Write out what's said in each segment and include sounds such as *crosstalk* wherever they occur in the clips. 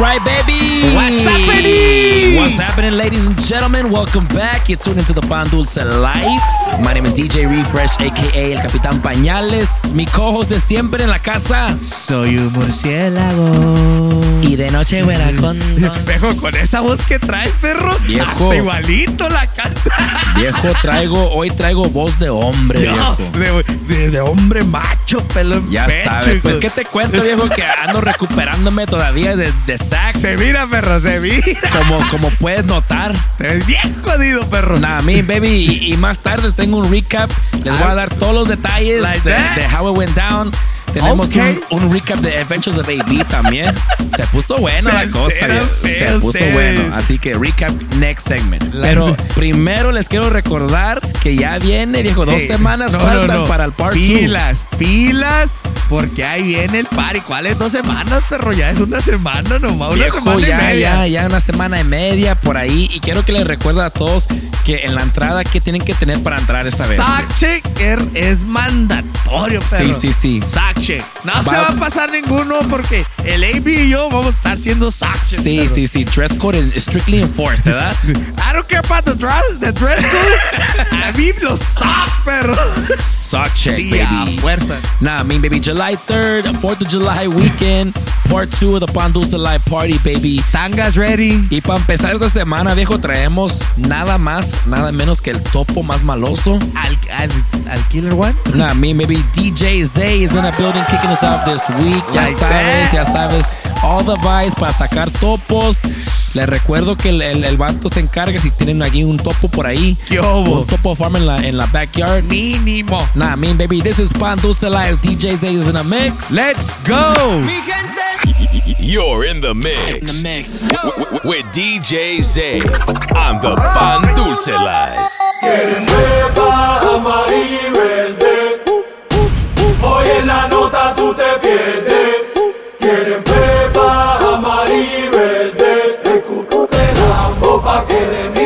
right, baby. What's happening? What's happening, ladies and gentlemen? Welcome back. You're tuned into the Pan Dulce Life. My name is DJ Refresh, aka el Capitán Pañales. Mi co-host de siempre en la casa. Soy un murciélago. Y de noche fuera con. Espejo, con esa voz que traes, perro. Viejo. Hasta igualito la canta. *laughs* Viejo, traigo, hoy traigo voz de hombre, No, viejo. de, de- de hombre macho, pelo Ya pecho, sabes, pues. ¿qué te cuento, viejo? Que ando recuperándome todavía de, de sax. Se mira, perro, se mira. Como, como puedes notar. Te ves bien jodido, perro. Nah, me, baby. Y, y más tarde tengo un recap. Les voy a dar todos los detalles Like de, that. de how it went down. Tenemos Okay. un, un recap de Adventures of AB también. *laughs* Se puso buena la cosa. Se puso bueno. Así que recap next segment. Pero primero les quiero recordar que ya viene, viejo. Dos Hey, semanas no, faltan no, no. para el part 2. Pilas, pilas, porque ahí viene el party. ¿Cuáles dos semanas, perro? Ya es una semana nomás, una Viejo, semana y ya, media. ya, ya una semana y media por ahí. Y quiero que les recuerde a todos que en la entrada, ¿qué tienen que tener para entrar esta vez? Sack checker es mandatorio, Sí, perro. sí, sí. Sack No Va- se va a pasar ninguno porque el AB y yo vamos a estar siendo sack check. Sí, sí, sí. Dress code is strictly enforced, ¿verdad? *laughs* I don't care about the dress, the dress code. a mí los socks, perro. Sock check, Sí, baby. a fuerza. Nah, I mean, baby, July 3rd, 4th of July weekend, part 2 of the Pan Dulce Live Party, baby. Tangas ready. Y para empezar esta semana, viejo, traemos nada más, nada menos que el topo más maloso. Al, al, al Killer One. Nah, me, maybe DJ Zay is in the building kicking us off this week. Ya Like sabes, that. ya sabes. All the vibes para sacar topos. Les recuerdo que el, el, el vato se encarga si tienen aquí un topo por ahí. ¿Qué hubo? Un topo farm en la, en la backyard. Mínimo. Nah, mean, baby, this is Pan Dulce Live. DJ Zay is in a mix. Let's go. You're in the mix. In the mix. W- w- with DJ Zay on the Pan Dulce Live. Quieren pepa, amarillo y verde. Hoy en la nota tú te pierdes. Quieren pepa, amarillo y verde. El cuco te pa' que de mí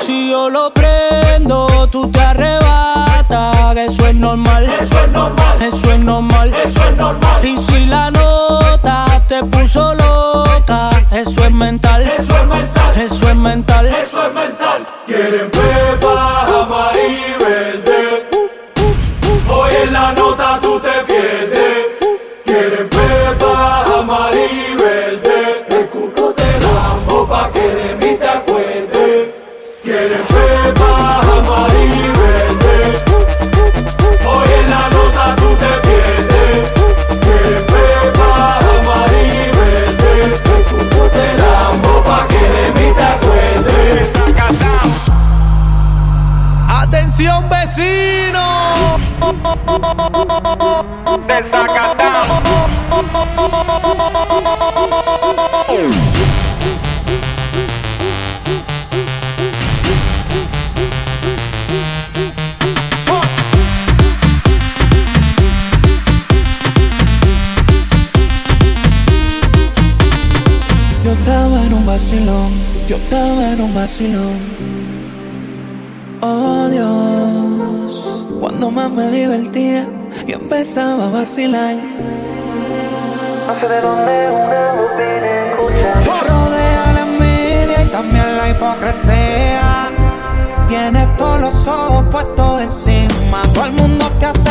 Si yo lo prendo, tú te arrebatas, eso es normal, Eso es normal, eso es normal. eso es normal. Y si la nota te puso loca, eso es mental, Eso es mental, eso es mental. eso es mental. Quieren pepa, amarillo y verde. Hoy en la nota tú te pierdes. Atención, vecino. Yo estaba en un vacilón, yo estaba en un vacilón. Oh Más me divertía, yo empezaba a vacilar. No sé de dónde una voz viene escuchar. Rodea la envidia y también la hipocresía. Tienes todos los ojos puestos encima. Todo el mundo te hace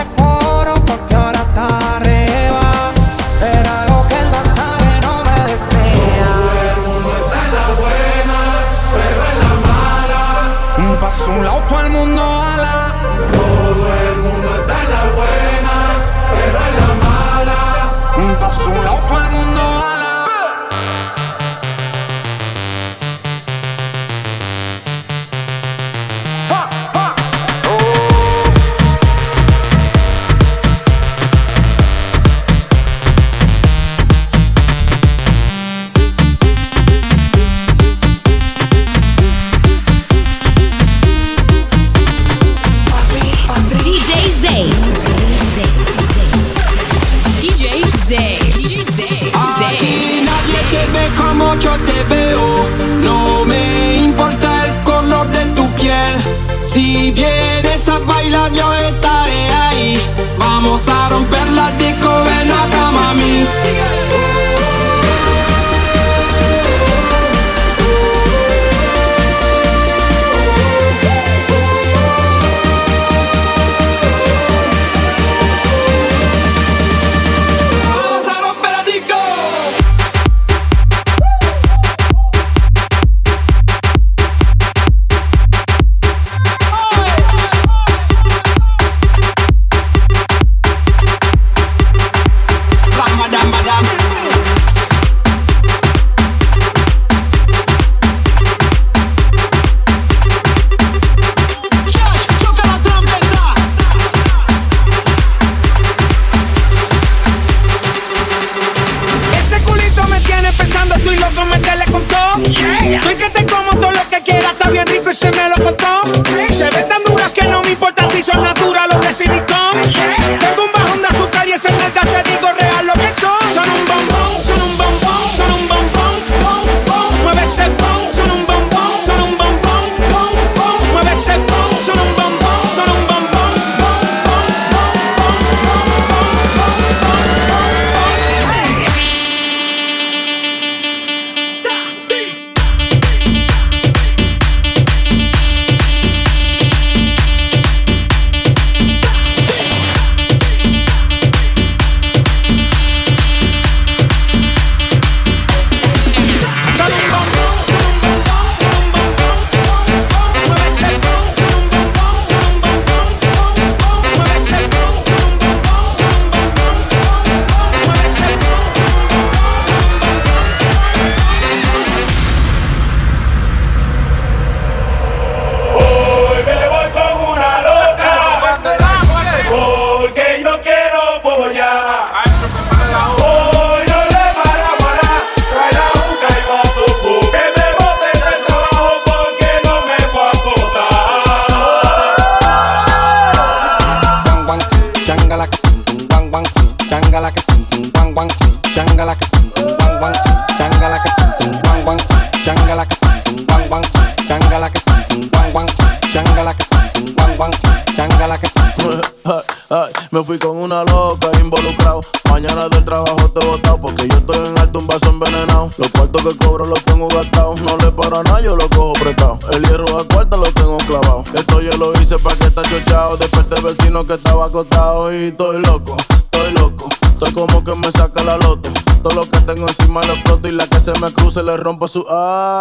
rompo su ay.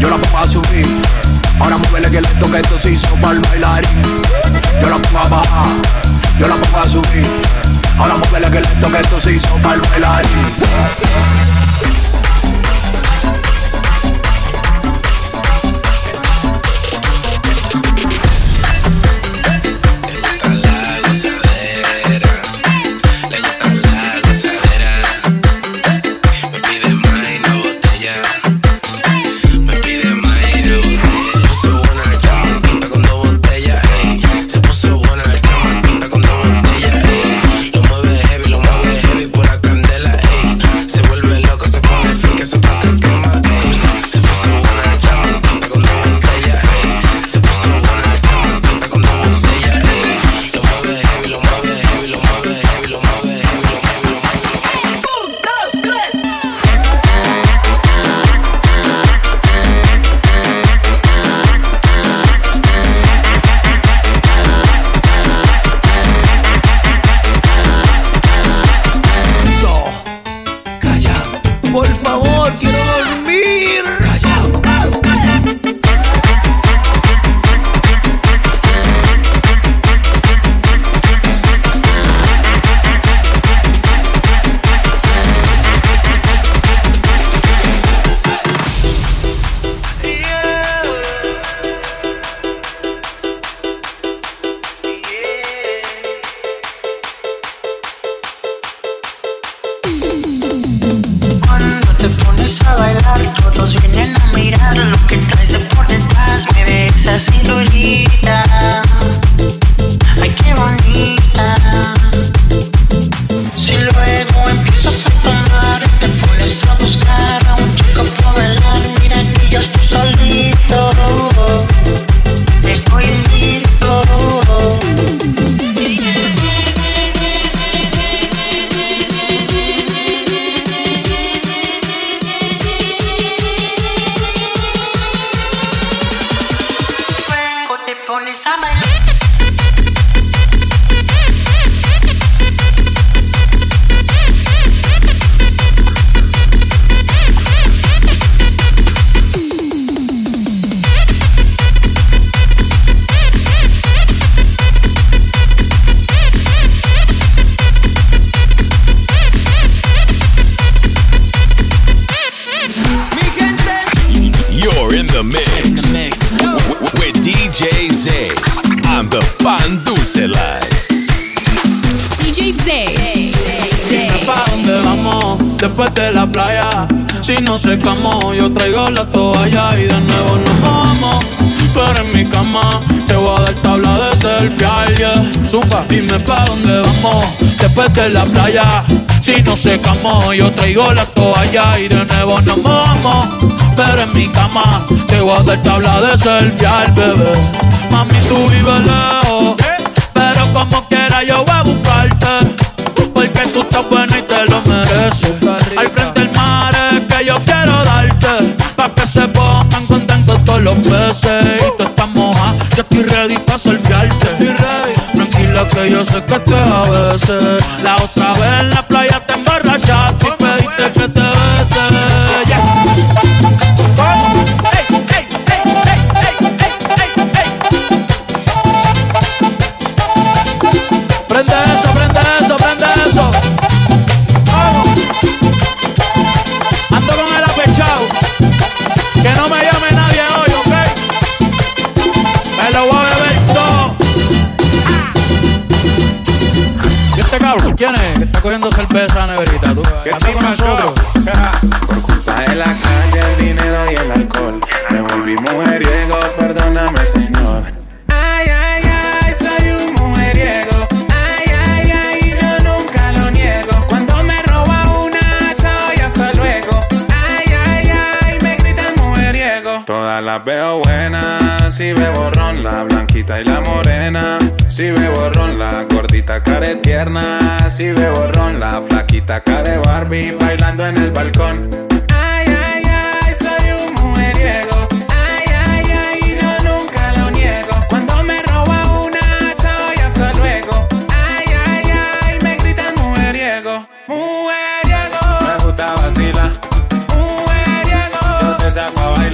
Yo la pongo a subir. Ahora muévele que esto que esto se hizo para el bailarín. Yo la pongo a bajar. Yo la pongo a subir. Ahora muévele que esto que esto se hizo para el bailarín. no se camó. Yo traigo la toalla y de nuevo nos vamos. Tú eres mi cama, te voy a dar tabla de selfie. Yeah. Zumba, dime pa' dónde vamos. Después de la playa, si no se camó. Yo traigo la toalla y de nuevo nos vamos. Pero en mi cama, te voy a dar tabla de selfie, al bebé. Mami, tú vives lejos, pero como quiera yo voy a buscarte. Porque tú estás buena peces. Y tú estás moja, yo estoy ready pa' surfearte. Tranquila que yo sé que te a veces. La otra vez en la playa Todas las veo buenas, si bebo ron, la blanquita y la morena. Si bebo ron, la gordita care tierna. Si bebo ron, la flaquita care Barbie bailando en el balcón. Ay, ay, ay, soy un mujeriego. Ay, ay, ay, yo nunca lo niego. Cuando me roba una, chao y hasta luego. Ay, ay, ay, me gritan mujeriego. Mujeriego, Me gusta vacilar, mujeriego, yo te saco a bailar.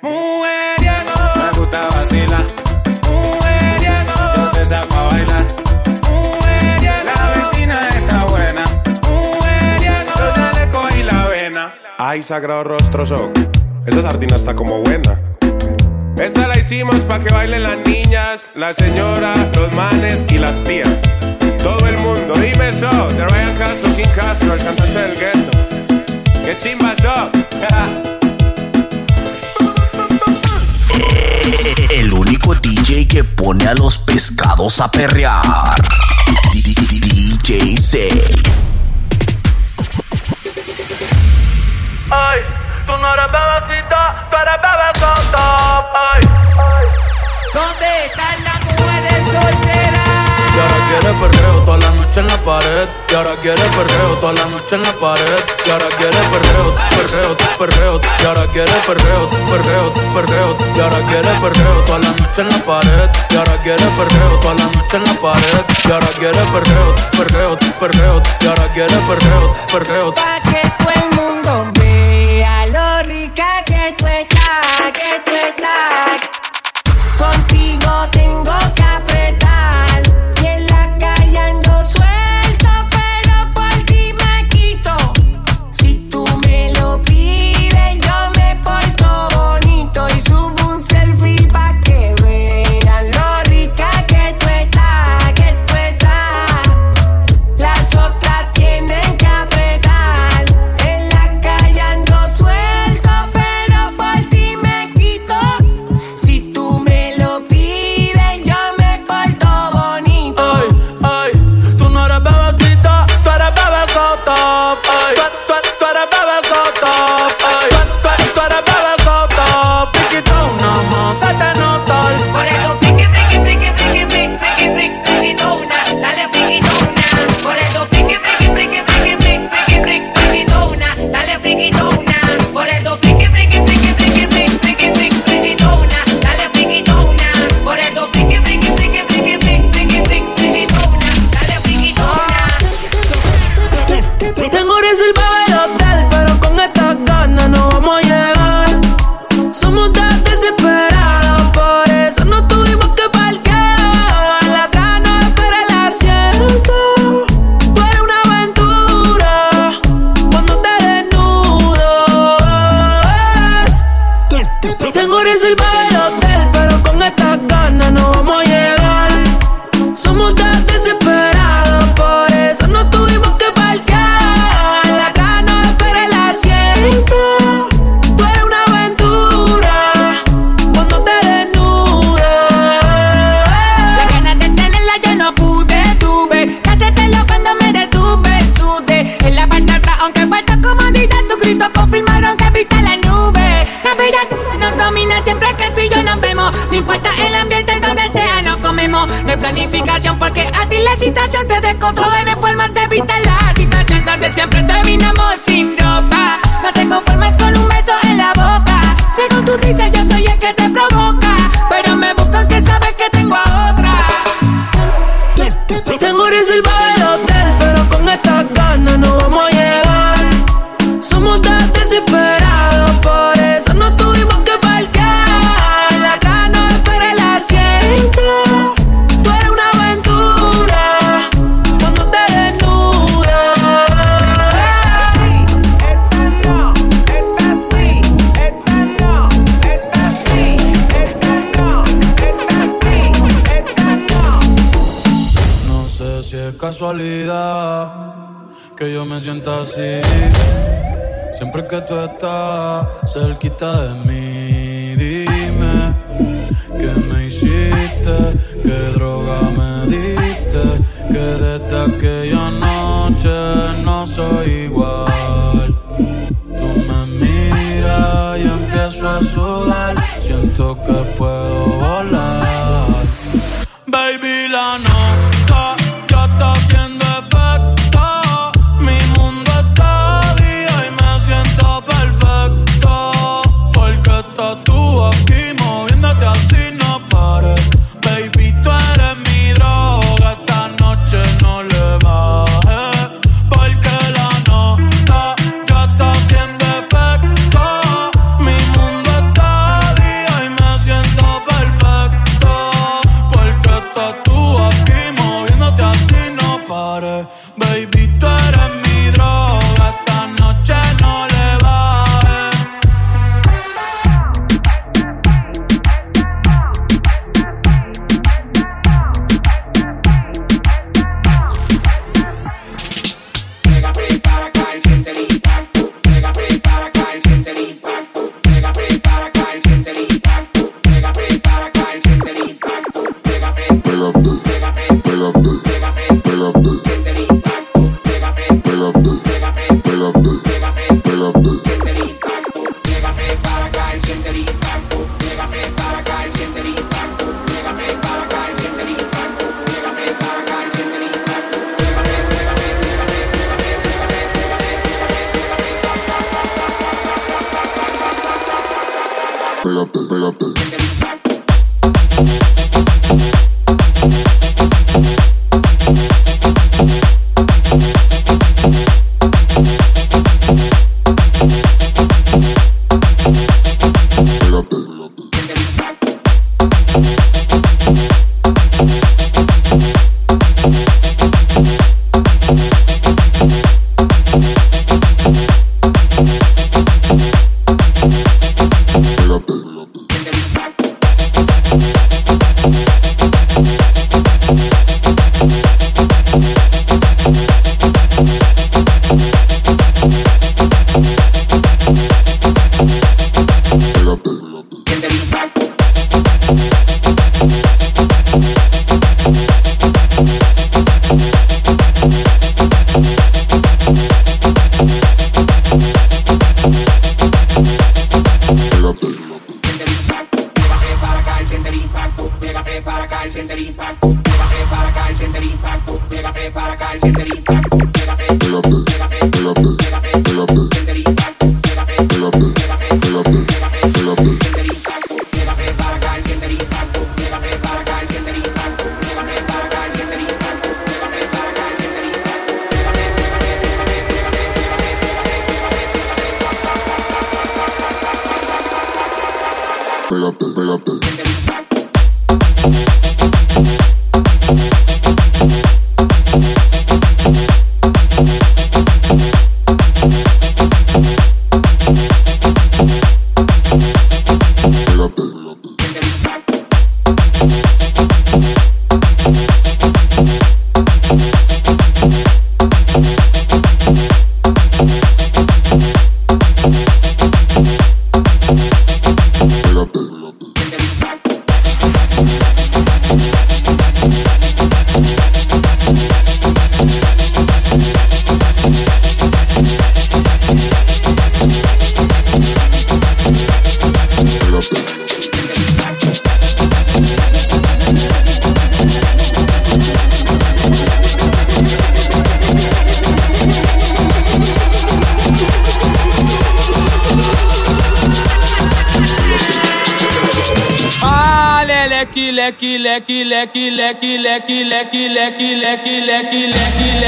Mujeriego, Me gusta vacilar, mujeriego, yo te saco a bailar. mujeriego. La vecina está buena, Mujeriego, yo ya le cogí la vena. Ay, sagrado rostro show. Esa sardina está como buena. Esta la hicimos pa' que bailen las niñas, la señora, los manes y las tías. Todo el mundo, dime eso. De Ryan Castro, King Castro, el cantante del gueto. ¡Qué chimba eso! *laughs* El único DJ que pone a los pescados a perrear. DJ 6. Ay, tú no eres bebecita, tú eres bebesota. Ay. ¿Dónde están las mujeres solteras? Quiere perreo toda la noche en la pared. Y ahora quiere perreo toda la noche en la pared. Y ahora quiere perreo, perreo, perreo. Y ahora quiere perreo, perreo, perreo. Y ahora quiere perreo toda la noche en la pared. Y ahora quiere perreo toda la noche en la pared. Y ahora quiere perreo, perreo, perreo. Y ahora quiere perreo, perreo. Pa' que nosotros así. Siempre que tú estás cerquita de mí, dime que me hiciste, qué droga me diste, que desde aquella noche no soy igual. Tú me miras y empiezo a sudar, siento que puedo volar lecky lecky lecky lecky lecky lecky lecky lecky lecky lecky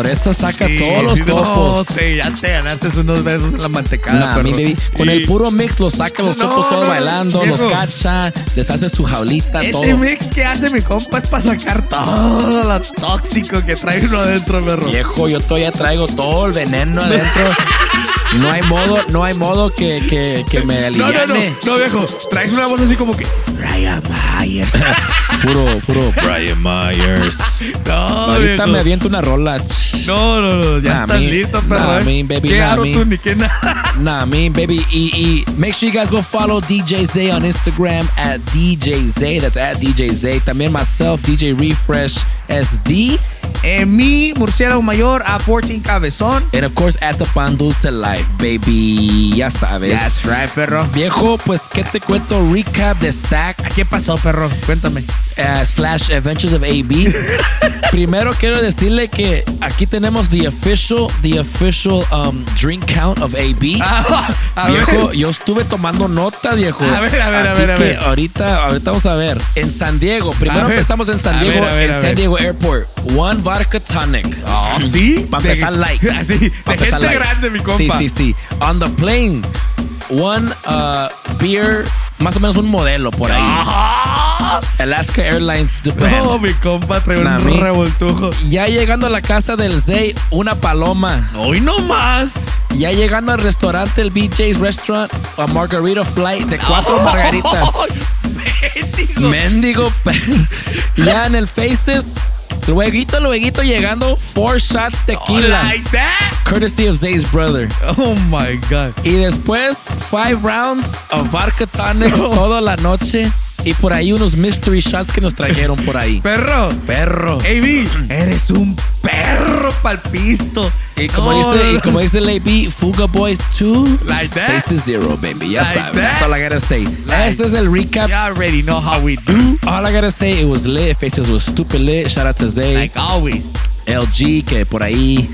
Por eso saca Sí, todos los no, topos. sí, ya te ganaste unos besos en la mantecada, Nah, mi baby. Con el puro mix los saca los No, topos todos no, bailando, los cacha, les hace su jaulita, Ese todo. mix que hace mi compa es para sacar todo lo tóxico que trae uno adentro, perro. Viejo, yo todavía traigo todo el veneno adentro. *laughs* No hay modo, no hay modo que, que, que me No, no, no, aliviane. no, viejo. Traes una voz así como que. Ryan Myers. *laughs* Puro, puro Brian Myers. No, Ahorita viejo. me aviento una rola. No, no, no, ya Nah, estás listo, perro. nah, eh. me, baby, ¿Qué nah, ni qué nada? *laughs* Nah, me, baby. Y, y make sure you guys go follow DJ Zay on Instagram at DJ Zay. That's at DJ Zay. También myself, DJ Refresh SD. Eh, mi murciélago mayor a 14 cabezón. And of course, at the Pan Dulce Life, baby. Ya sabes. That's right, perro. Viejo, pues, ¿qué te cuento? Recap de SAC. ¿Qué pasó, perro? Cuéntame. Uh, slash Adventures of AB. *laughs* Primero quiero decirle que aquí tenemos the official, the official um, drink count of AB. Ah, a *laughs* viejo, ver. yo estuve tomando nota, viejo. A ver, a ver, a Así ver, a que ver. ahorita, ahorita vamos a ver. En San Diego, primero A empezamos en San A Diego, a ver, en a San. Diego Airport. One vodka tonic. Ah, ¿sí? Para *laughs* De- empezar light. Así, de Pa' empezar gente grande, mi compa. Sí, sí, sí. On the plane, one uh, beer, más o menos un modelo por ahí. Alaska Airlines. No, mi compa trae un revoltujo. Ya llegando a la casa del Zay, una paloma. Hoy no más. Ya llegando al restaurante, el BJ's Restaurant, a margarita flight de cuatro *laughs* margaritas. Mendigo. pe- *laughs* ya en el Faces, lueguito, lueguito llegando, four shots tequila. Like that? Courtesy of Zay's brother. Oh my God. Y después, five rounds of vodka tonics *laughs* toda la noche. Y por ahí unos mystery shots que nos trajeron por ahí. *laughs* Perro. Perro. AB, eres un perro palpisto. Y como, No, dice, no, y no. como dice el AB, Fuga Boys 2, Like that? Faces Zero, baby. Ya Like sabes. That's all I gotta say. Like- este es el recap. You already know how we do. All I gotta say, it was lit. Faces was stupid lit. Shout out to Zay. Like always. LG, que por ahí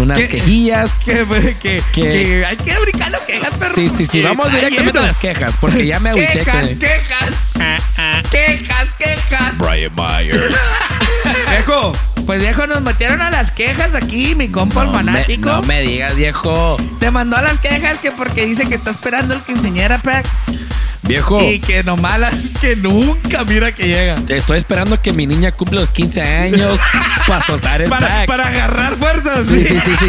unas ¿Qué? quejillas. Que, que, Que- que hay que brincar las quejas, perro. Sí, sí, sí. Vamos directamente a las quejas, porque ya me agüité. Quejas, que- quejas. Quejas, quejas. Brian Myers. *laughs* Viejo, pues viejo, nos metieron a las quejas aquí, mi compa el No me- fanático. no me digas, viejo. Te mandó a las quejas que porque dice que está esperando el quinceñera pack Viejo. y que nomás las que nunca mira que llega. Estoy esperando que mi niña cumpla los 15 años *laughs* para soltar el Para, pack. para agarrar fuerzas. Sí, sí, sí, sí.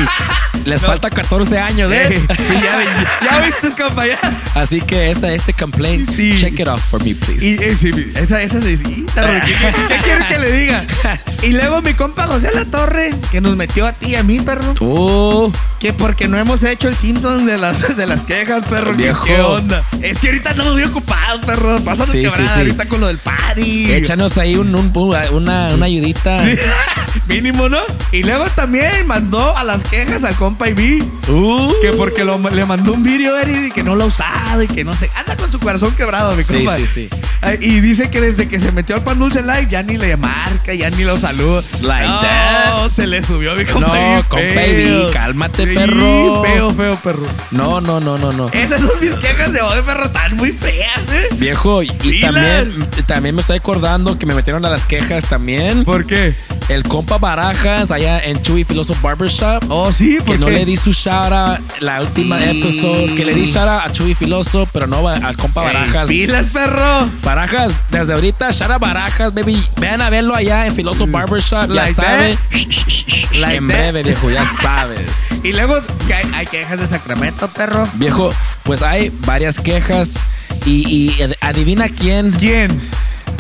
Les falta 14 años, Eh, ¿eh? ya, ya viste, compa, ya. Así que esa, ese complaint, Sí. check it off for me, please. Y, eh, sí, esa, esa sí, sí, está ¿Qué, quieres que le diga? *laughs* Y luego mi compa José La Torre, que nos metió a ti y a mí, perro. Oh, Que porque no hemos hecho el Simpson de las, de las quejas, perro. ¿Qué, Viejo. qué onda? Es que ahorita estamos muy ocupados, perro. Pásate Sí, sí, quebrada sí. ahorita con lo del party. Échanos ahí un, un- una, una ayudita. *laughs* Mínimo, ¿no? Y luego también mandó a las quejas al compa Ivy. Uh. Que porque lo- le mandó un video Eri, y que no lo ha usado y que no sé. Anda con su corazón quebrado, mi Sí, compa. sí, sí. Ay, Y dice que desde que se metió al Pan Dulce Live ya ni le marca, ya ni lo saluda. Like no, that. se le subió mi compa No, Ivy compa feo. Ivy, cálmate, Sí, perro. Feo, feo, perro. No, no, no, no, no. Esas son mis quejas de hoy, perro. Están muy feas, ¿eh? Viejo, y, y también, también me estoy acordando que me metieron a las quejas también. ¿Por qué? El compa Barajas allá en Chuy Filoso Barbershop. Oh, sí, Que ¿por no le di su out la última episode. Que le di out a Chuy Filoso, pero no al compa Ey, Barajas. pilas, perro. Barajas, desde ahorita, out Barajas, baby. Vean a verlo allá en Filoso Barbershop. Mm. Like ya saben. Like en that. breve, viejo, ya sabes. *laughs* Y luego que hay, hay quejas de Sacramento, perro. Viejo, pues hay varias quejas. Y, y ad- adivina quién. ¿Quién?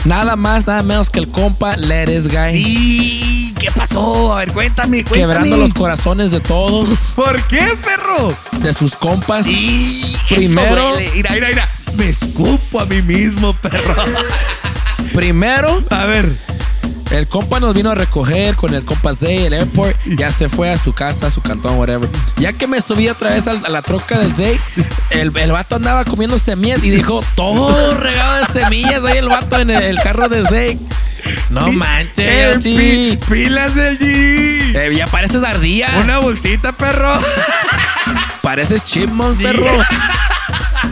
Nada más, nada menos que el compa Leres Guy. ¿Y qué pasó? A ver, cuéntame, cuéntame. Quebrando los corazones de todos. ¿Por qué, perro? De sus compas. Y Primero- Mira, mira, mira. Me escupo a mí mismo, perro. Primero, A ver. El compa nos vino a recoger con el compa Zay, el airport. Ya se fue a su casa, a su cantón, whatever. Ya que me subí otra vez a, la troca del Zay, el, el vato andaba comiendo semillas y dijo todo regado de semillas. Ahí el vato en el, el carro de Zay. No Eh, manches, G. pilas del G. Eh, ya pareces ardilla. Una bolsita, perro. Pareces chipmunk, perro.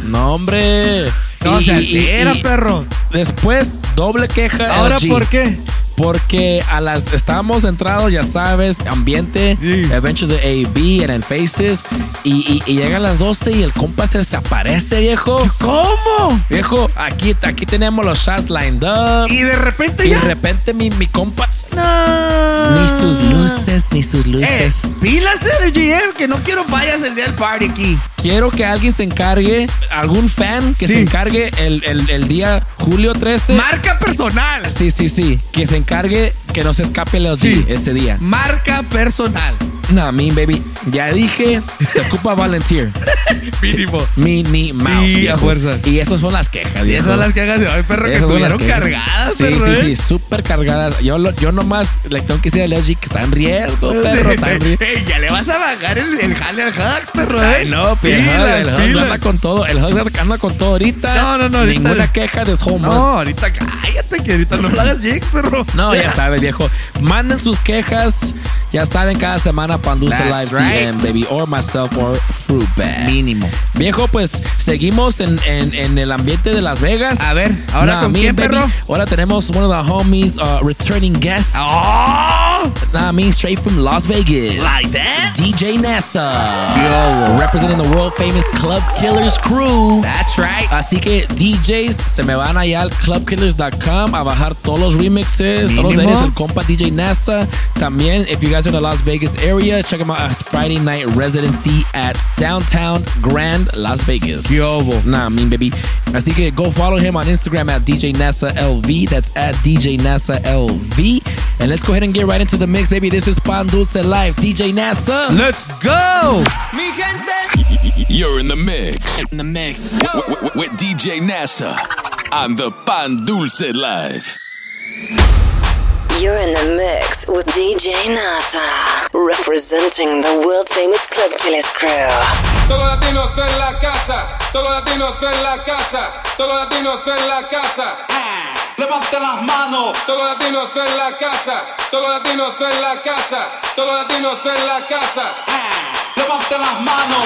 No, hombre. No, Y- se y- altera, y- perro. Después, doble queja. ¿Ahora LG. por qué? Porque a las estábamos entrados, ya sabes, ambiente, Sí. Adventures de AB and en Faces. Y, y, y llegan las 12 y el compa se desaparece, viejo. ¿Cómo? Viejo, aquí, aquí tenemos los shots lined up. Y de repente Y ya. de repente mi, mi compa. No. Ni sus luces, ni sus Eh, luces. pilas el GM, que no quiero fallas el día del party aquí. Quiero que alguien se encargue, algún fan que se encargue el, el- el día julio 13. Marca personal. Sí, sí, sí. Que se encargue que no se escape el Sí. ese día. Marca personal. No, me baby. Ya dije, se ocupa volunteer. *laughs* Mínimo. Minnie Mouse. Sí, a fuerza. Y esas son las quejas. Y esas son las quejas de hoy, perro, que estuvieron cargadas, sí, perro. Sí, ¿eh? sí, súper cargadas. Yo, lo- yo nomás le tengo que decir al LG que está en riesgo, *laughs* perro. Está en riesgo. Ya le vas a bajar el, el jale al Hugs, perro. ¿eh? Ay, no, pero el Hugs anda con todo. El Hugs anda con todo ahorita. No, no, no, ahorita- Ninguna queja de home No, ahorita cállate, que ahorita no lo hagas jinx, perro. No, ya sabes, viejo. Manden sus quejas. Ya saben, cada semana Pandusa Live right. DM, baby. Or myself or Fruitbag. Mínimo. Viejo, pues seguimos en, en, en el ambiente de Las Vegas. A ver, ¿ahora Nah, con quién, baby. perro? Ahora tenemos one of the homies, uh, returning guests. ¡Oh! Nah, me straight from Las Vegas. Like that? DJ Nessa. Yo. Representing the world famous Club Killers crew. That's right. Así que DJs se me van allá al clubkillers.com a bajar todos los remixes, todos los Mínimo. del compa DJ NASA. También, if you guys are in the Las Vegas area, check them out at Friday night residency at downtown Grand Las Vegas. ¿Qué hubo? Nah, mean baby. Así que go follow him on Instagram at DJ NASA LV. That's at DJ NASA LV. And let's go ahead and get right into the mix, baby. This is Pan Dulce Live. DJ NASA. Let's go. Mi gente. You're in the mix In the mix. w- w- with DJ NASA on the Pan Dulce Live. You're in the mix with DJ NASA, representing the world famous Club Killers crew. Todos latinos en la casa, todos latinos en la casa, todos latinos en la casa. Levante las manos. Todos latinos en la casa, todos latinos en la casa, todos latinos en la casa. Levante las manos.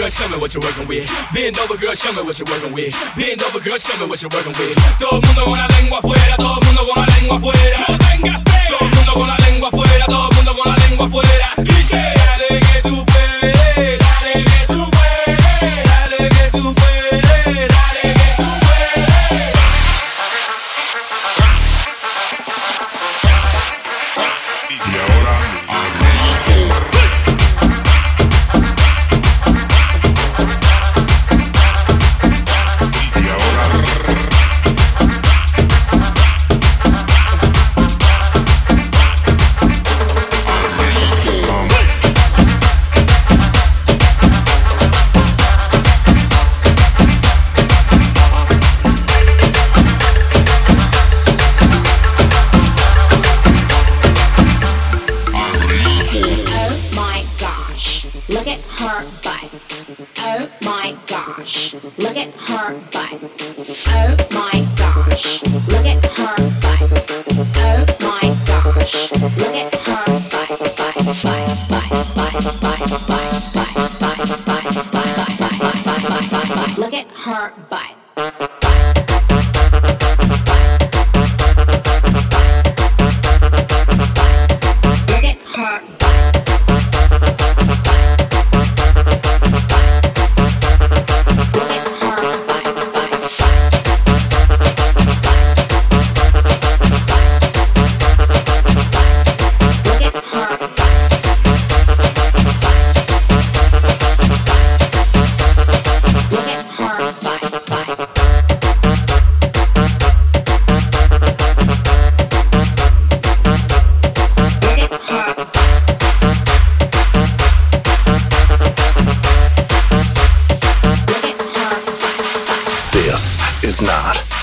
Girl, show me what you're working with. Bend over, girl, show me what you're working with. Bend over, girl, show me what you're working with. Todo el mundo con la lengua afuera, todo el mundo con la lengua afuera. No tengas pena. Todo el mundo con la lengua afuera, todo el mundo con la lengua afuera.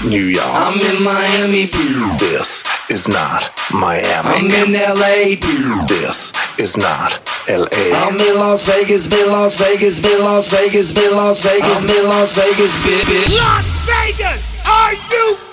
New York. I'm in Miami, This is not Miami. I'm in LA, This is not LA. I'm in Las Vegas, been Las Vegas, been Las Vegas, been Las Vegas, oh. been Las Vegas, bitch. Las Vegas, are you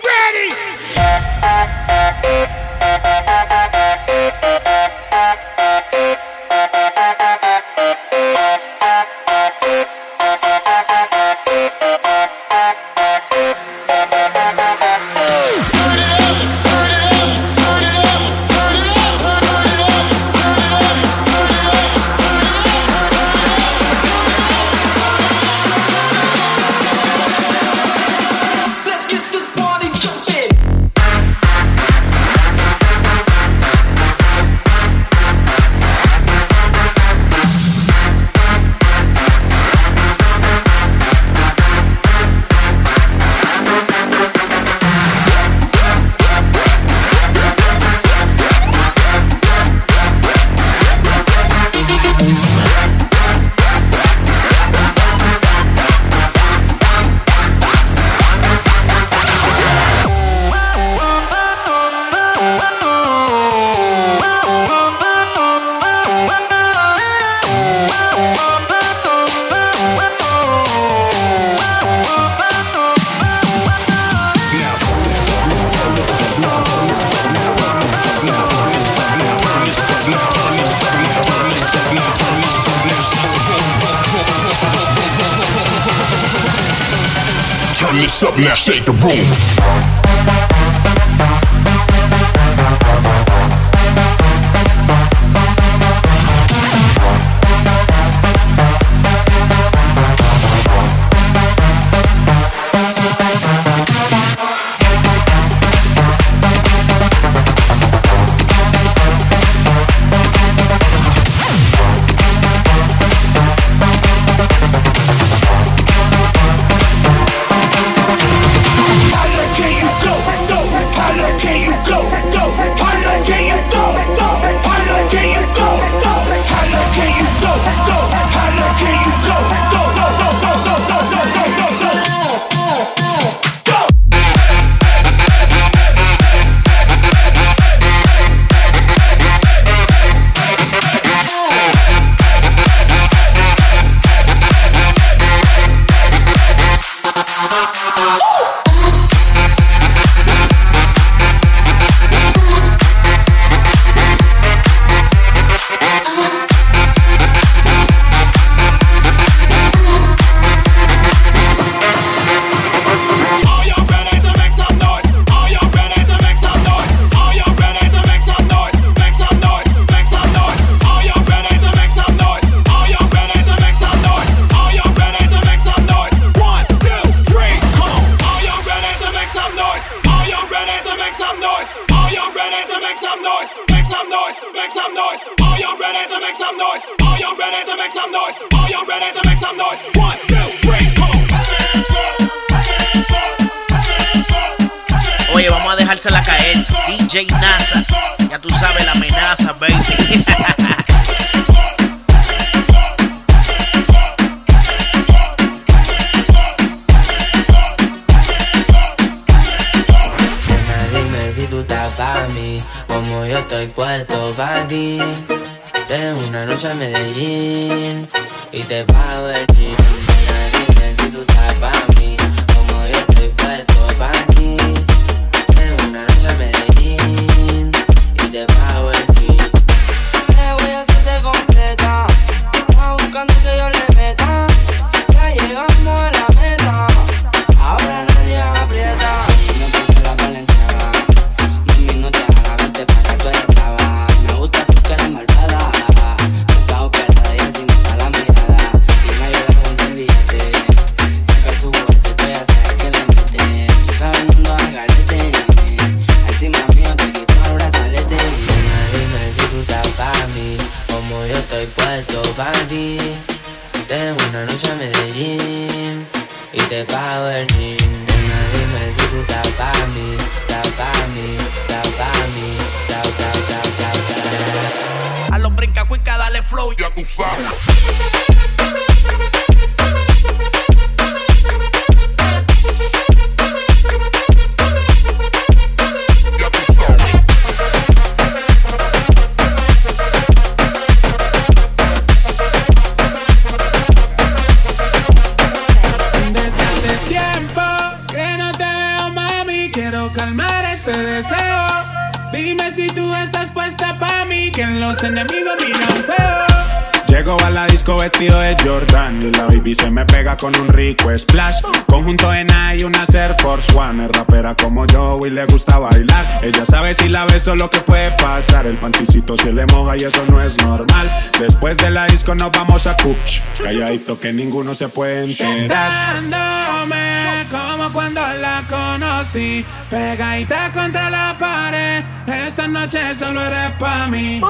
que ninguno se puede enterar. Dándome como cuando la conocí, pegadita contra la pared. Esta noche solo eres para mí.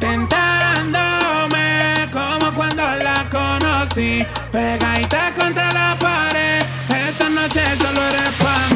Tentándome como cuando la conocí, pegadita contra la pared. Esta noche solo eres para mí.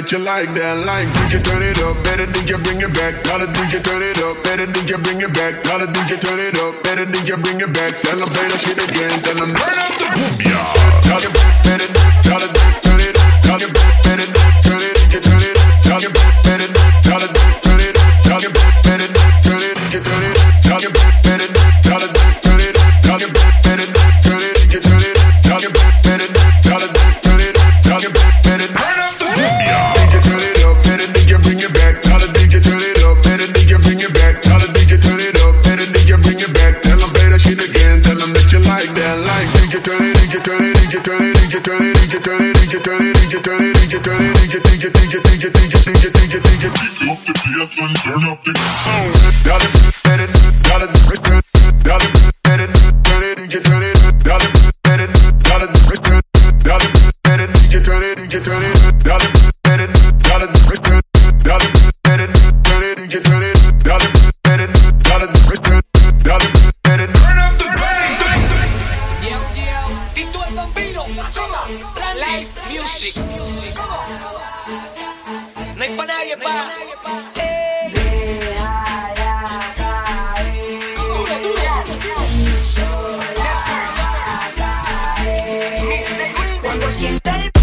that you like that like Quick, you turn it up, better think you bring it back. Call it. Sienta el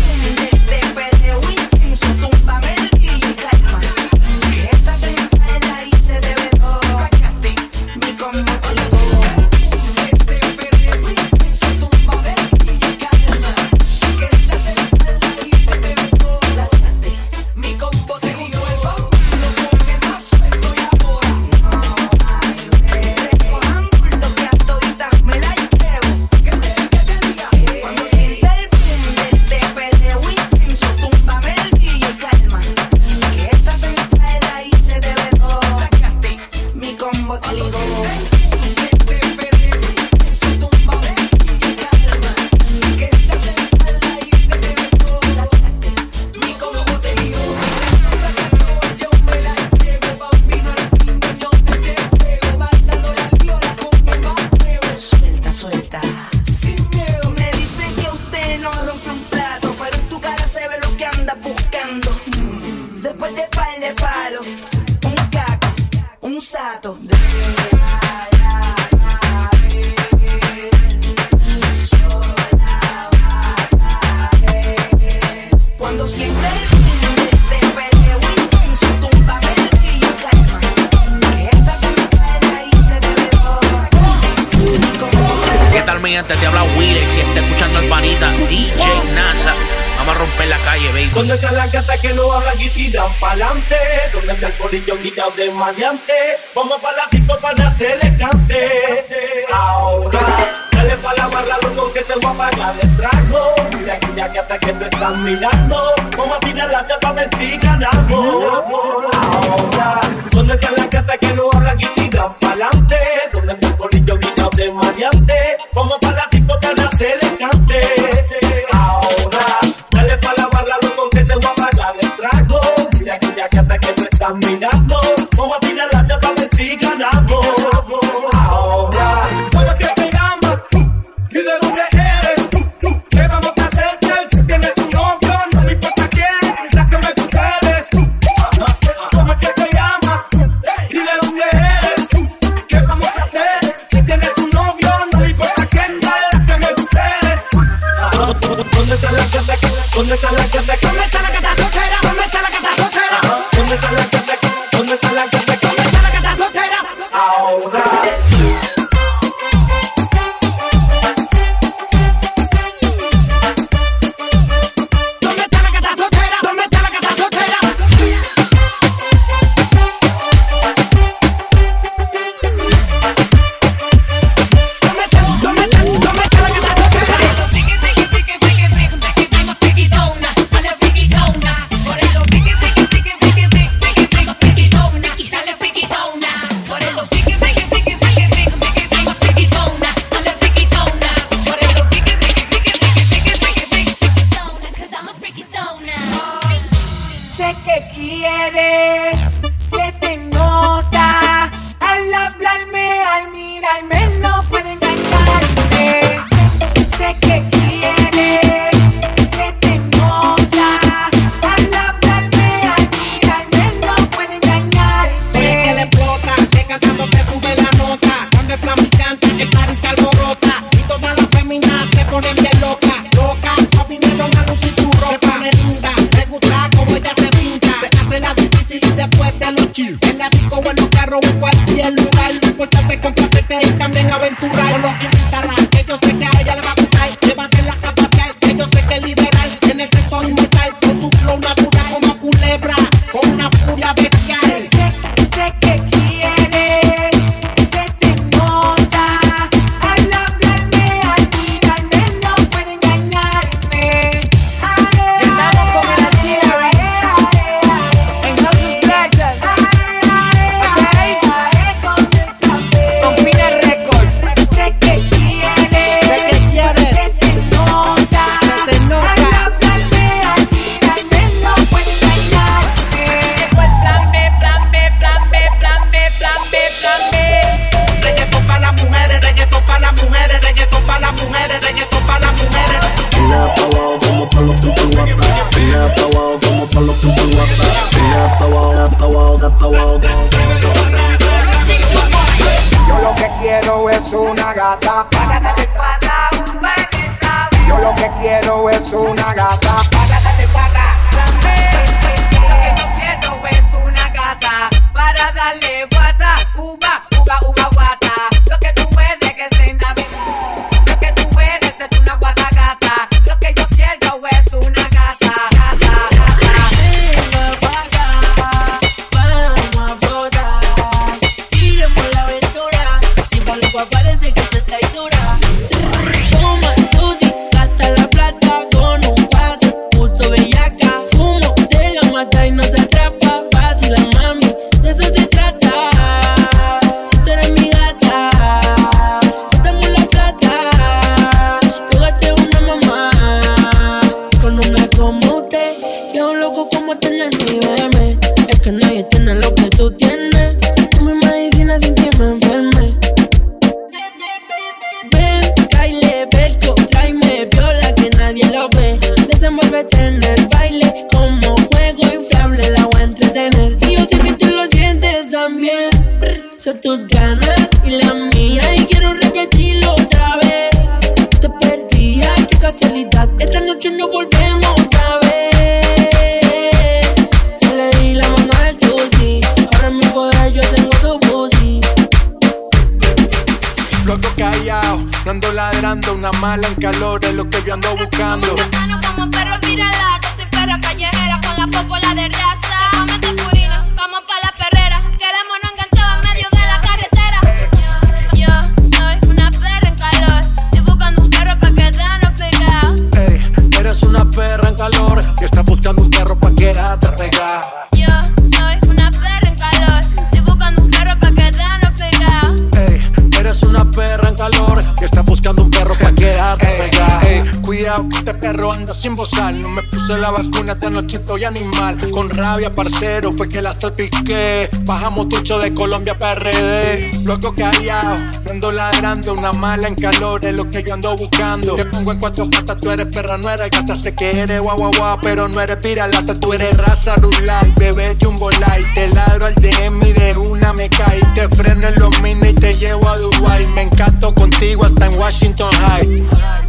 perro anda sin bozal. No me puse la vacuna, esta noche estoy animal. Con rabia, parcero, fue que la salpiqué. Bajamos tucho de Colombia para RD. Loco callado, ando ladrando, una mala en calor es lo que yo ando buscando. Te pongo en cuatro patas, tú eres perra, no eres gata. Sé que eres guau guau guau, pero no eres piralata. Tú eres raza rulay, bebé jumbo light. Te ladro al DM y de una me cae. Te freno en los mini y te llevo a Dubai. Me encanto contigo hasta en Washington High.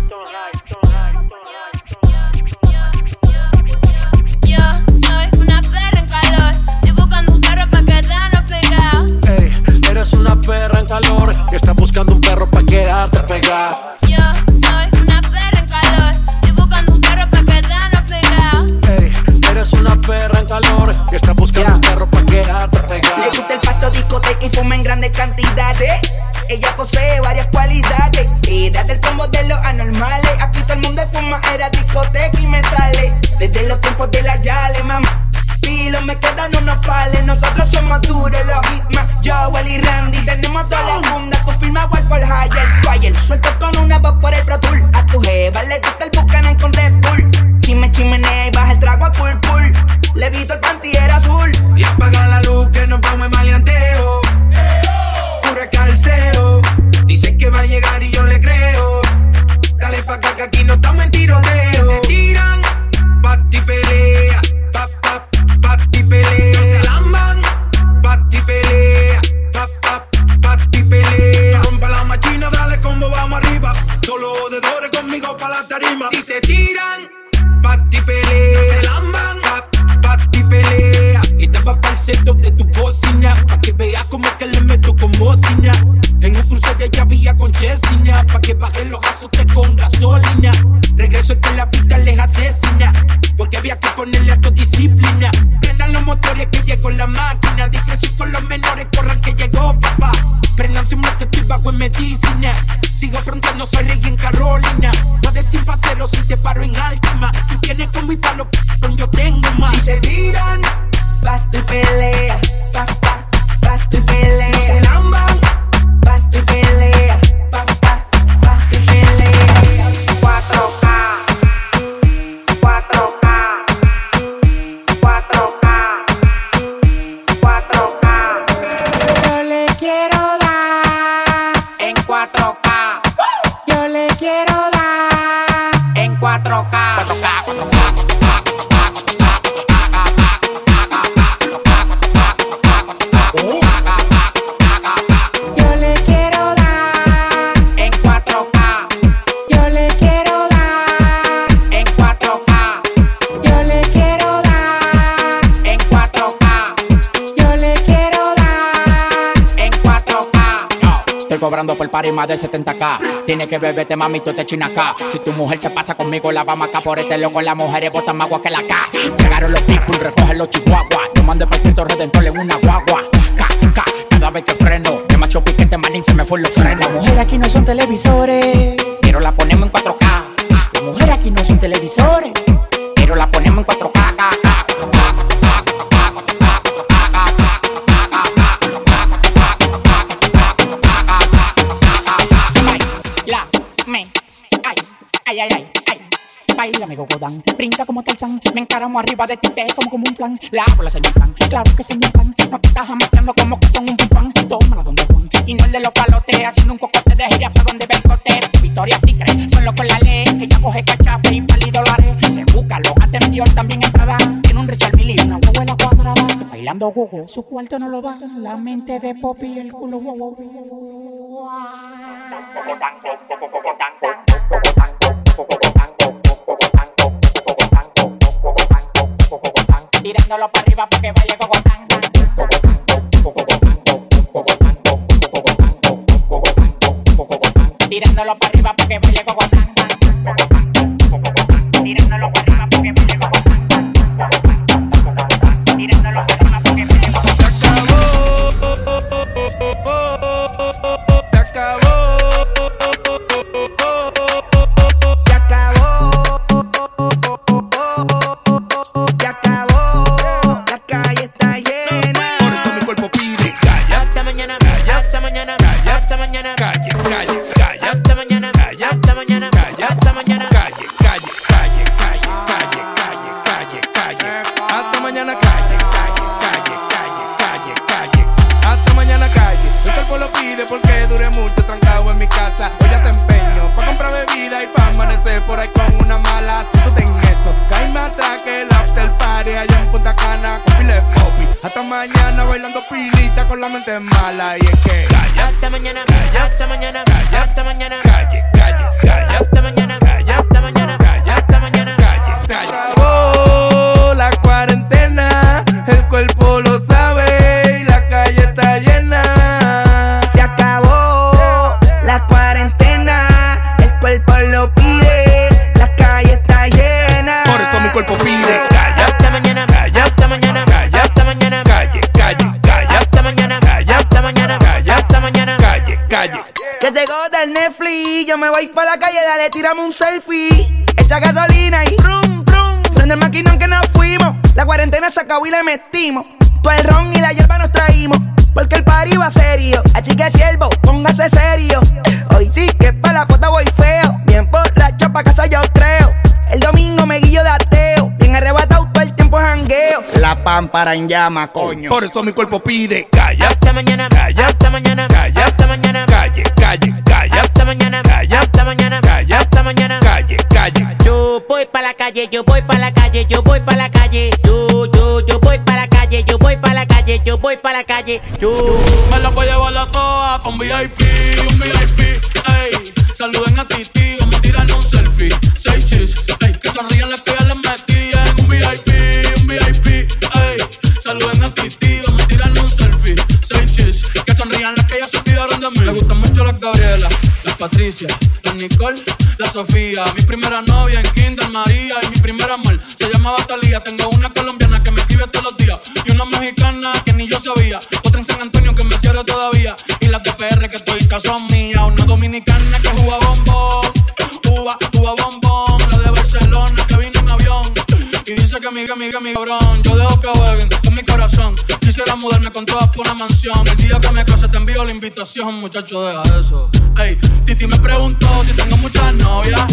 Calor que está buscando un perro pa' quedarte pegada. Yo soy una perra en calor. Estoy buscando un perro pa' quedarnos pegados. Ey, eres una perra en calor que está buscando un perro pa' quedarte pegada. Le gusta el pasto discoteca y fuma en grandes cantidades. Ella posee varias cualidades. Era del combo de los anormales. Aquí todo el mundo fuma, era discoteca y metales. Desde los tiempos de la Yale, mamá. Me quedan unos pales. Nosotros somos duros, los hitman. Yo, Wally y Randy. Tenemos todas las fundas. Tu firma Wild for Higher. Fire. Suelto con una voz por el Pro. A tu jeva le gusta el Buchanan con Red Bull. Chime, chimenea y baja el trago a full full. Le vito el panty era azul. Y apaga la luz que nos vamos en maleanteo. Puro calcero. Dice que va a llegar y yo le creo. Dale pa' acá que aquí no estamos en tiroteo. Se tiran. Pa, pelea. Pa, pa, de tu bocina. Pa' que veas como que le meto con bocina. En un cruce cobrando por par y más de 70k. Tiene que beberte, mami, tú te chinas acá. Si tu mujer se pasa conmigo, la vamos acá por este loco. Las mujeres botan más agua que la K. Llegaron los people, recogen los chihuahuas. Yo mando para Cristo Redentor en una guagua. K, K, cada vez que freno. Demasiado piquete, manín, se me fue los frenos. Las mujeres aquí no son televisores, pero la ponemos en 4K. Las mujeres aquí no son televisores, pero la ponemos en 4K. Godán, brinca como Tarzán Me encaramo arriba de ti, te como como un plan La bola se me plan, claro que se me plan No te estás amateando como que son un pan Tómala donde Juan, y no el de los palotes Haciendo un cocote de gira para donde ven cote Victoria sí cree, solo con la ley Ella coge cachape y pali dólares Se busca lo hace en Dior, también en Tiene un Richard Mille una huevuela cuadrada Bailando gogo, su cuarto no lo da La mente de Poppy el culo wow, wow. La pámpara en llama, coño. Por eso mi cuerpo pide calla, Hasta mañana, Calla. hasta mañana, Calla. hasta mañana, calle, calle, calle, hasta mañana, Calla. hasta mañana, Calla. hasta mañana. calle, calle. Yo voy pa' la calle, yo voy pa' la calle, yo voy pa' la calle. Yo, yo, yo voy pa' la calle, yo voy pa' la calle, yo voy pa' la calle. Yo. Me la voy a llevar a toa un VIP, invitación, muchacho, deja eso. Ey, Titi me preguntó si tengo muchas novias.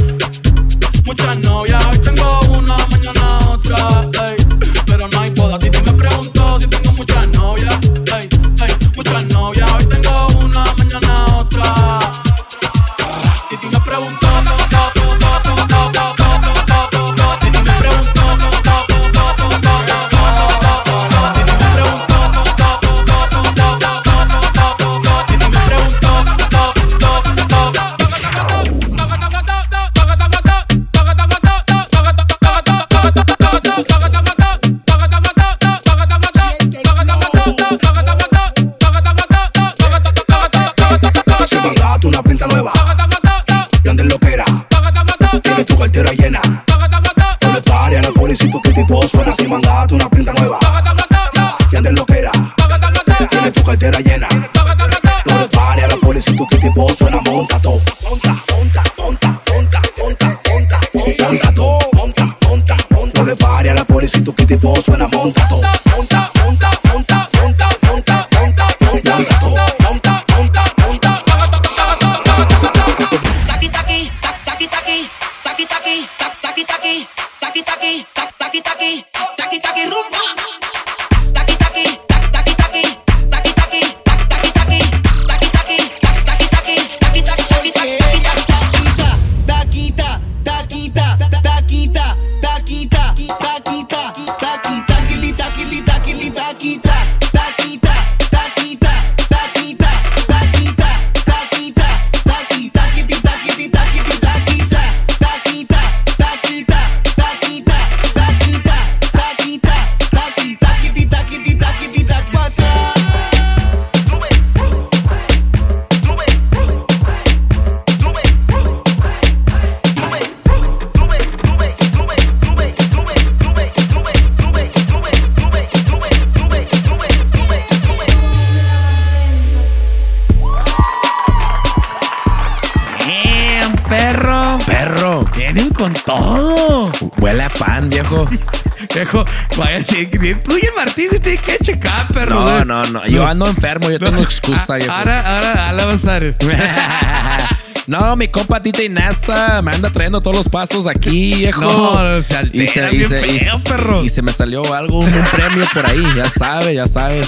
Yo ando enfermo, yo tengo *laughs* excusa, viejo. Ahora, ahora, ahora vas a. *laughs* No, mi compa DJ NASA me anda trayendo todos los pasos aquí, *laughs* viejo. No, se altera y se, y se- y feo, se- perro. y se me salió algo, un, un premio por ahí. Ya sabe, ya sabe.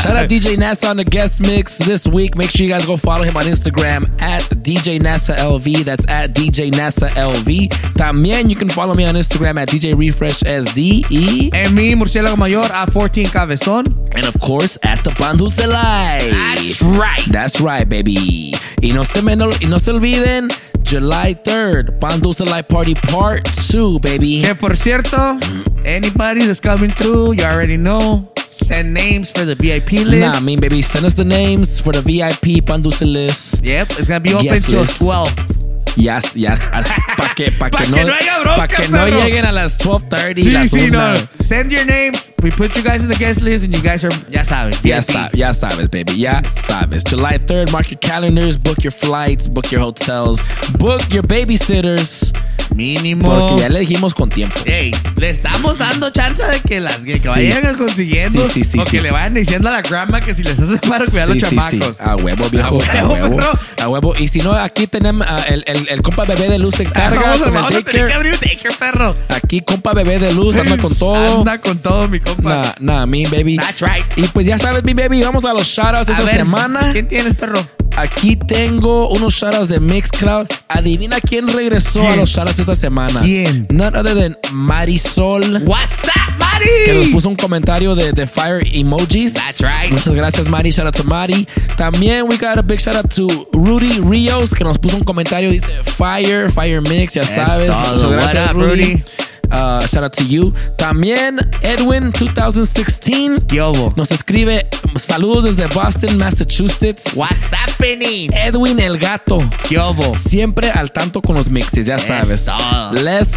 Shout out DJ NASA on the guest mix this week. Make sure you guys go follow him on Instagram at DJ NASA LV. That's at DJ NASA LV. También you can follow me on Instagram at DJ Refresh SDE. En mi murciélago mayor a 14 cabezón. And of course, at the Pan Dulce Live. That's right. That's right, baby. Y no se, me, no, y no se olviden, July 3rd, Pan Dulce Live Party Part 2, baby. Que por cierto, anybody that's coming through, you already know. Send names for the VIP list. Nah, I mean, baby, send us the names for the VIP Pan Dulce list. Yep, it's gonna be open Guest till list. 12. Yes, yes. *laughs* Para que, pa Pa' que, no, no pa' que no lleguen a las 12.30. Sí, las sí, no. Send your name. We put you guys in the guest list and you guys are, ya saben. Ya, sab- ya sabes, baby. Ya sabes. July 3rd, mark your calendars, book your flights, book your hotels, book your babysitters. Mínimo. Porque ya le dijimos con tiempo. Ey, le estamos dando chance de que las que, que Sí, vayan consiguiendo sí, sí, sí, o que le vayan diciendo a la grandma que si les hace *laughs* para cuidar a los Sí, sí, sí. chamacos. A huevo, viejo. A A huevo, huevo. perro. A huevo. Y si no, aquí tenemos ah, el, el, el compa bebé de luz se encarga vamos a, el vamos a tener que abrir un daycare, perro. Aquí, compa bebé de luz, anda con todo. Anda con todo, mi compa. Nah, nah, mi baby. That's right. Y pues ya sabes, mi baby, vamos a los shoutouts A esta ver, semana. ¿Quién tienes, perro? Aquí tengo unos shoutouts de Mixcloud. Adivina quién regresó a los shoutouts esta semana. ¿Quién? None other than Marisol. What's up, Mari? Que nos puso un comentario de, de fire emojis. That's right. Muchas gracias, Mari. Shout out to Mari. También we got a big shout out to Rudy Rios, que nos puso un comentario. Dice fire, fire mix, ya Es sabes. todo. Muchas gracias, up, Rudy. Rudy? Uh, shout out to you. También Edwin 2016 ¿Qué hubo? nos escribe saludos desde Boston, Massachusetts. What's happening? Edwin el gato. Siempre al tanto con los mixes, ya sabes. todo. Let's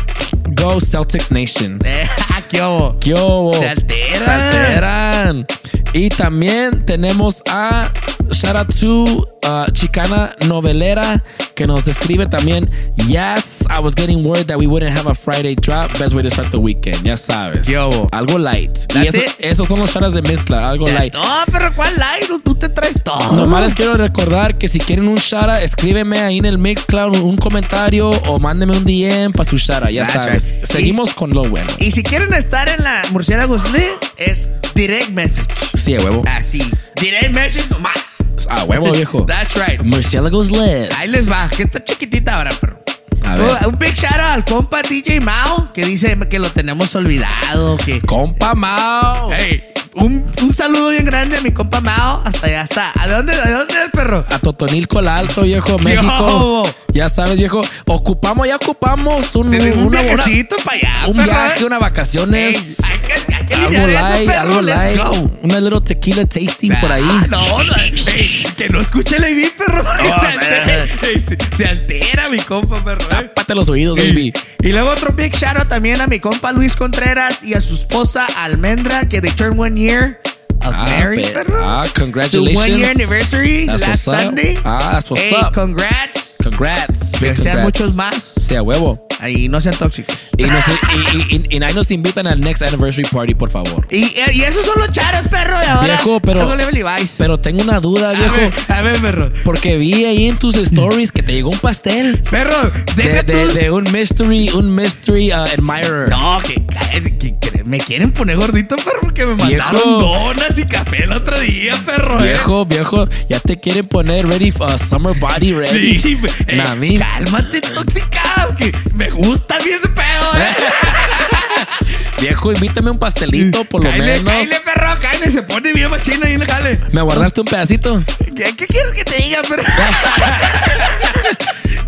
go Celtics Nation. *laughs* ¿Qué hubo? ¿Qué hubo? Se alteran. Se alteran. Y también tenemos a shout out to uh, Chicana Novelera que nos escribe también. Yes, I was getting word that we wouldn't have a Friday drop. Best way to start the weekend. Ya sabes. ¿Qué hubo? Algo light. y That's eso- it. esos son los shoutouts de Mixla. Algo light. No, pero ¿cuál light? Tú te traes todo. Nomás les quiero recordar que si quieren un shara, escríbeme ahí en el Mixcloud un comentario o mándeme un DM para su shara, ya That's sabes. right. Seguimos con lo bueno. Y si quieren estar en la Murciélagos Lit, es direct message. Sí, a huevo. Así. Direct message nomás. A huevo, viejo. *laughs* That's right. Murciélagos Les. Ahí les va. Que está chiquitita ahora, perro. A ver. Oh, Un big shout out al compa DJ Mao que dice que lo tenemos olvidado. Que Compa Mao. Hey, un, un saludo bien grande a mi compa Mao. Hasta allá está. ¿A dónde, ¿De dónde es, perro? A Totonilco el Alto, viejo, Yo. Ya sabes, viejo. Ocupamos, ya ocupamos un, un una- viajecito para allá. un perro, viaje, eh. unas vacaciones. Ey, hay que, hay que algo eso, algo Let's light. go. Una little tequila tasting por ahí. Ah, no, no, ey, que no escuche el AV, perro. *laughs* porque Oh, se altere. Se altera mi compa, perro. ¿eh? Tápate los oídos, baby. Y luego otro big shout out también a mi compa Luis Contreras y a su esposa Almendra, que they turned one year of Ah, married, pe- perro. ah, congratulations. one year anniversary That's last. Sunday. Ah, that's what's Hey, up. congrats. Congrats. Que sean muchos más. Sea huevo. Y no sean tóxicos. Y, nos, y, y- y- y ahí nos invitan al next anniversary party, por favor. Y, y esos son los charos, perro, de ahora. Viejo, pero-. Pero tengo una duda, viejo. ver, a ver, perro. Porque vi ahí en tus stories que te llegó un pastel. Perro, De, de- un mystery, un mystery uh, admirer. No, que, que- me quieren poner gordito, perro, porque me Viejo. mandaron donas y café el otro día, perro. eh. Viejo, viejo, ya te quieren poner ready for uh, summer body ready. Sí, eh, Nah, cálmate, tóxica, que me gusta bien ese pedo, eh. Viejo, invítame un pastelito, por lo Cáile, menos. cáile, perro, cáile, se pone bien machina en el jale. ¿Me guardaste un pedacito? ¿Qué, qué quieres que te diga, perro? *laughs*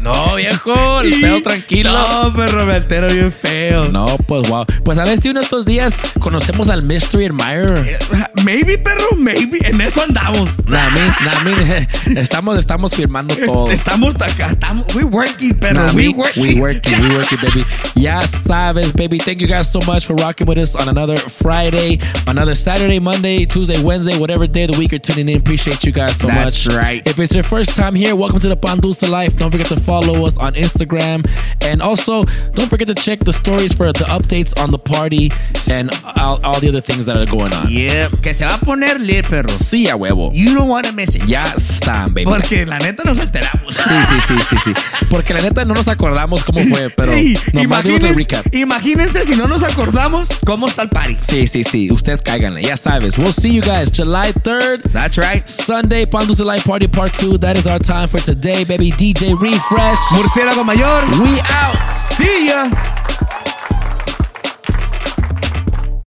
No, viejo, el pedo tranquilo. No, perro, me altero bien feo. No, pues wow. Pues a ver si uno de estos días conocemos al Mystery Admirer. Maybe, perro, maybe. En eso andamos. Nah, mi- *laughs* estamos, estamos firmando todo. Estamos acá, estamos. We working, perro. Nah, we mi- working. we working, we working, baby. Ya sabes, baby. Thank you guys so much for rocking with us on another Friday, another Saturday, Monday, Tuesday, Wednesday, whatever day of the week you're tuning in. Appreciate you guys so That's much. right. If it's your first time here, welcome to the Pandusa Life. Don't forget to follow us on Instagram. And also, don't forget to check the stories for the updates on the party and all, all the other things that are going on. Yeah, que se va a poner lit, perro. Sí, a huevo. You don't want to miss it. Ya están, baby. Porque la neta nos alteramos. Sí, sí, sí, sí, sí. Porque la neta no nos acordamos cómo fue, pero *laughs* nomás dimos el imagínense, recap. imagínense si no nos acordamos cómo está el party. Sí, sí, sí. Ustedes cáiganle. Ya sabes. We'll see you guys July 3rd. That's right. Sunday, Pandusa Light Party Part 2. That is our time for today, baby. DJ Refresh. Murciélago Mayor. We out. See ya.